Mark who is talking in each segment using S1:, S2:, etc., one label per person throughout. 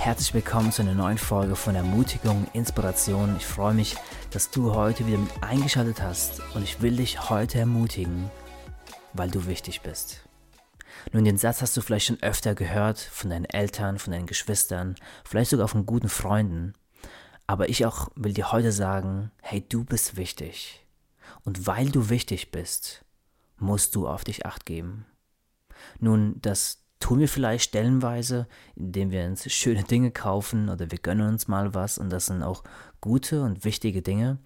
S1: Herzlich willkommen zu einer neuen Folge von Ermutigung, Inspiration. Ich freue mich, dass du heute wieder mit eingeschaltet hast und ich will dich heute ermutigen, weil du wichtig bist. Nun, den Satz hast du vielleicht schon öfter gehört von deinen Eltern, von deinen Geschwistern, vielleicht sogar von guten Freunden. Aber ich auch will dir heute sagen, hey, du bist wichtig. Und weil du wichtig bist, musst du auf dich acht geben. Nun, das tun wir vielleicht stellenweise, indem wir uns schöne Dinge kaufen oder wir gönnen uns mal was und das sind auch gute und wichtige Dinge.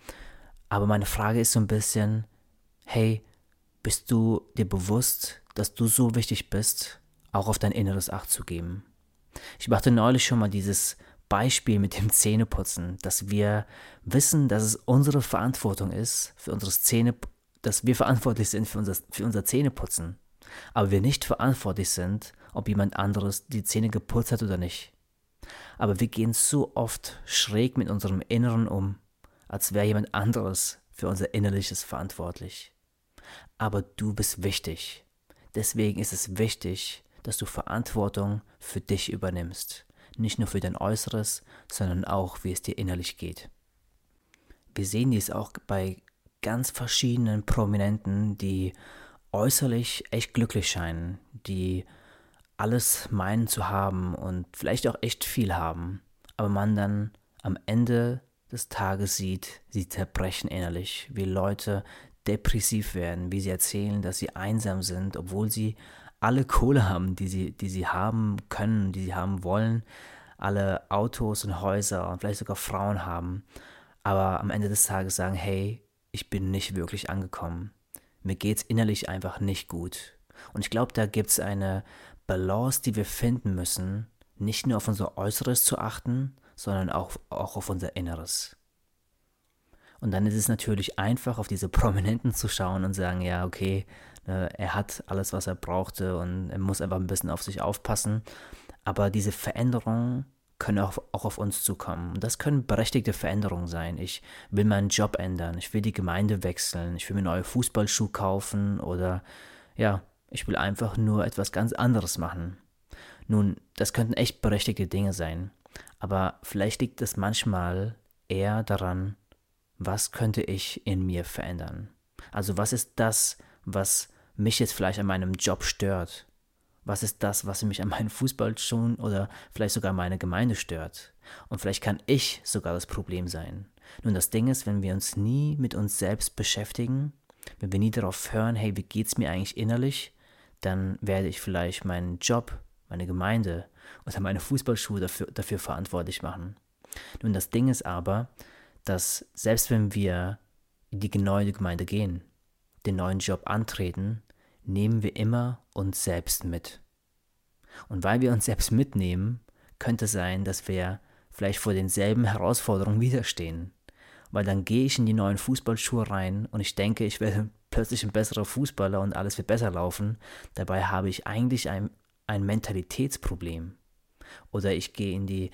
S1: Aber meine Frage ist so ein bisschen, hey, bist du dir bewusst, dass du so wichtig bist, auch auf dein Inneres Acht zu geben? Ich machte neulich schon mal dieses Beispiel mit dem Zähneputzen, dass wir wissen, dass es unsere Verantwortung ist, für unsere Zähne, dass wir verantwortlich sind für unser, für unser Zähneputzen aber wir nicht verantwortlich sind, ob jemand anderes die Zähne geputzt hat oder nicht. Aber wir gehen so oft schräg mit unserem Inneren um, als wäre jemand anderes für unser Innerliches verantwortlich. Aber du bist wichtig. Deswegen ist es wichtig, dass du Verantwortung für dich übernimmst. Nicht nur für dein Äußeres, sondern auch, wie es dir innerlich geht. Wir sehen dies auch bei ganz verschiedenen Prominenten, die äußerlich echt glücklich scheinen, die alles meinen zu haben und vielleicht auch echt viel haben, aber man dann am Ende des Tages sieht, sie zerbrechen innerlich, wie Leute depressiv werden, wie sie erzählen, dass sie einsam sind, obwohl sie alle Kohle haben, die sie, die sie haben können, die sie haben wollen, alle Autos und Häuser und vielleicht sogar Frauen haben, aber am Ende des Tages sagen, hey, ich bin nicht wirklich angekommen. Mir geht es innerlich einfach nicht gut. Und ich glaube, da gibt es eine Balance, die wir finden müssen, nicht nur auf unser Äußeres zu achten, sondern auch, auch auf unser Inneres. Und dann ist es natürlich einfach, auf diese Prominenten zu schauen und sagen, ja, okay, äh, er hat alles, was er brauchte und er muss einfach ein bisschen auf sich aufpassen. Aber diese Veränderung können auch, auch auf uns zukommen. Und das können berechtigte Veränderungen sein. Ich will meinen Job ändern, ich will die Gemeinde wechseln, ich will mir neue Fußballschuhe kaufen oder ja, ich will einfach nur etwas ganz anderes machen. Nun, das könnten echt berechtigte Dinge sein, aber vielleicht liegt es manchmal eher daran, was könnte ich in mir verändern? Also was ist das, was mich jetzt vielleicht an meinem Job stört? Was ist das, was mich an meinen Fußballschuhen oder vielleicht sogar meine Gemeinde stört? Und vielleicht kann ich sogar das Problem sein. Nun, das Ding ist, wenn wir uns nie mit uns selbst beschäftigen, wenn wir nie darauf hören, hey, wie geht's mir eigentlich innerlich, dann werde ich vielleicht meinen Job, meine Gemeinde oder meine Fußballschuhe dafür, dafür verantwortlich machen. Nun, das Ding ist aber, dass selbst wenn wir in die neue Gemeinde gehen, den neuen Job antreten, nehmen wir immer uns selbst mit. Und weil wir uns selbst mitnehmen, könnte es sein, dass wir vielleicht vor denselben Herausforderungen widerstehen. Weil dann gehe ich in die neuen Fußballschuhe rein und ich denke, ich werde plötzlich ein besserer Fußballer und alles wird besser laufen. Dabei habe ich eigentlich ein, ein Mentalitätsproblem. Oder ich gehe in die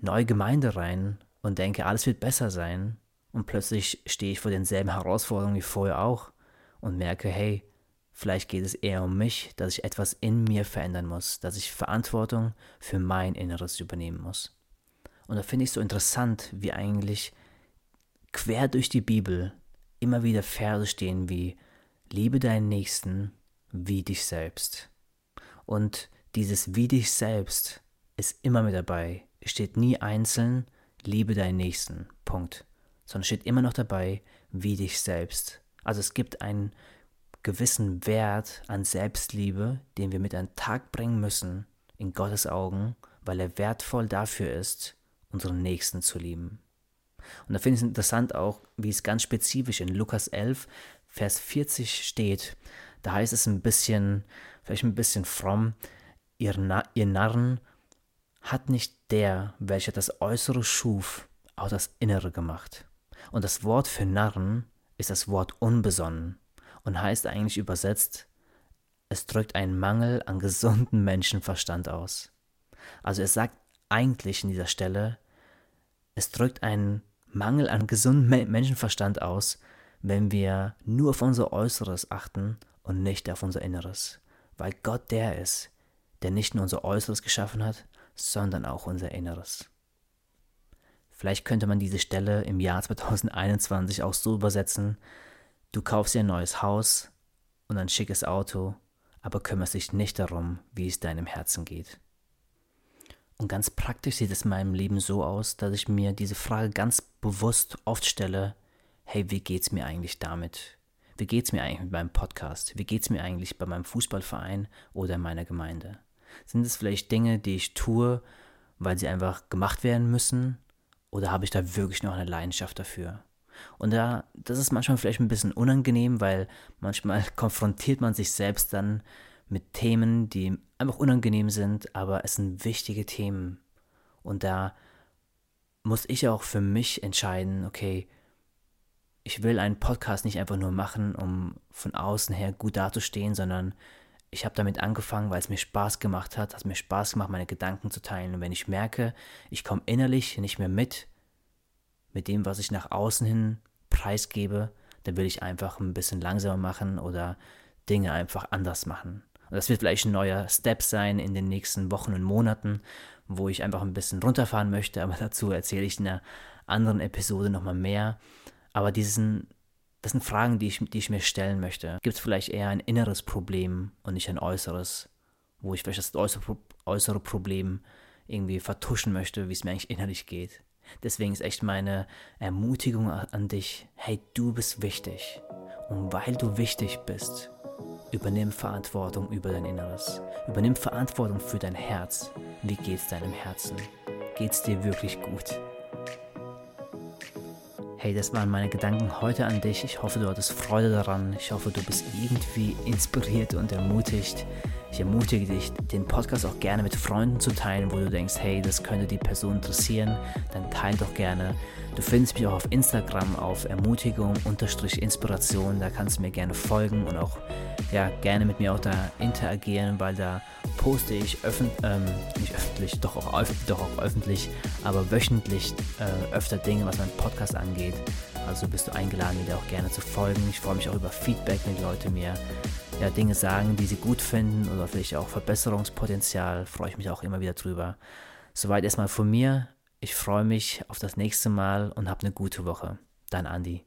S1: neue Gemeinde rein und denke, alles wird besser sein. Und plötzlich stehe ich vor denselben Herausforderungen wie vorher auch und merke, hey, Vielleicht geht es eher um mich, dass ich etwas in mir verändern muss, dass ich Verantwortung für mein Inneres übernehmen muss. Und da finde ich so interessant, wie eigentlich quer durch die Bibel immer wieder Verse stehen wie Liebe deinen Nächsten wie dich selbst. Und dieses wie dich selbst ist immer mit dabei. Es steht nie einzeln, liebe deinen Nächsten. Punkt. Sondern steht immer noch dabei, wie dich selbst. Also es gibt einen gewissen Wert an Selbstliebe, den wir mit an den Tag bringen müssen, in Gottes Augen, weil er wertvoll dafür ist, unseren Nächsten zu lieben. Und da finde ich es interessant auch, wie es ganz spezifisch in Lukas 11, Vers 40 steht. Da heißt es ein bisschen, vielleicht ein bisschen fromm, ihr, Na ihr Narren hat nicht der, welcher das Äußere schuf, auch das Innere gemacht. Und das Wort für Narren ist das Wort unbesonnen und heißt eigentlich übersetzt, es drückt einen Mangel an gesundem Menschenverstand aus. Also es sagt eigentlich in dieser Stelle, es drückt einen Mangel an gesundem Menschenverstand aus, wenn wir nur auf unser Äußeres achten und nicht auf unser Inneres. Weil Gott der ist, der nicht nur unser Äußeres geschaffen hat, sondern auch unser Inneres. Vielleicht könnte man diese Stelle im Jahr 2021 auch so übersetzen, du kaufst dir ein neues Haus und ein schickes Auto, aber kümmerst dich nicht darum, wie es deinem Herzen geht. Und ganz praktisch sieht es in meinem Leben so aus, dass ich mir diese Frage ganz bewusst oft stelle, hey, wie geht's mir eigentlich damit? Wie geht's mir eigentlich mit meinem Podcast? Wie geht's mir eigentlich bei meinem Fußballverein oder in meiner Gemeinde? Sind es vielleicht Dinge, die ich tue, weil sie einfach gemacht werden müssen? Oder habe ich da wirklich noch eine Leidenschaft dafür? Und da, das ist manchmal vielleicht ein bisschen unangenehm, weil manchmal konfrontiert man sich selbst dann mit Themen, die einfach unangenehm sind, aber es sind wichtige Themen. Und da muss ich auch für mich entscheiden, okay, ich will einen Podcast nicht einfach nur machen, um von außen her gut dazustehen, sondern ich habe damit angefangen, weil es mir Spaß gemacht hat, hat mir Spaß gemacht, meine Gedanken zu teilen. Und wenn ich merke, ich komme innerlich nicht mehr mit, mit dem, was ich nach außen hin preisgebe, dann will ich einfach ein bisschen langsamer machen oder Dinge einfach anders machen. Und das wird vielleicht ein neuer Step sein in den nächsten Wochen und Monaten, wo ich einfach ein bisschen runterfahren möchte, aber dazu erzähle ich in einer anderen Episode nochmal mehr. Aber diesen, das sind Fragen, die ich, die ich mir stellen möchte. Gibt es vielleicht eher ein inneres Problem und nicht ein äußeres, wo ich vielleicht das äußere, äußere Problem irgendwie vertuschen möchte, wie es mir eigentlich innerlich geht? Deswegen ist echt meine Ermutigung an dich, hey, du bist wichtig. Und weil du wichtig bist, übernimm Verantwortung über dein Inneres. Übernimm Verantwortung für dein Herz. Wie geht's deinem Herzen? Geht's dir wirklich gut? Hey, das waren meine Gedanken heute an dich. Ich hoffe, du hattest Freude daran. Ich hoffe, du bist irgendwie inspiriert und ermutigt. Ich ermutige dich, den Podcast auch gerne mit Freunden zu teilen, wo du denkst, hey, das könnte die Person interessieren. Dann teile doch gerne. Du findest mich auch auf Instagram auf Ermutigung-Inspiration. Da kannst du mir gerne folgen und auch ja, gerne mit mir auch da interagieren, weil da poste ich öffentlich, ähm, nicht öffentlich, doch auch, doch auch öffentlich, aber wöchentlich äh, öfter Dinge, was meinen Podcast angeht. Also bist du eingeladen, mir da auch gerne zu folgen. Ich freue mich auch über Feedback, wenn die Leute mir ja, Dinge sagen, die sie gut finden oder vielleicht auch Verbesserungspotenzial, freue ich mich auch immer wieder drüber. Soweit erstmal von mir. Ich freue mich auf das nächste Mal und hab eine gute Woche. Dein Andi.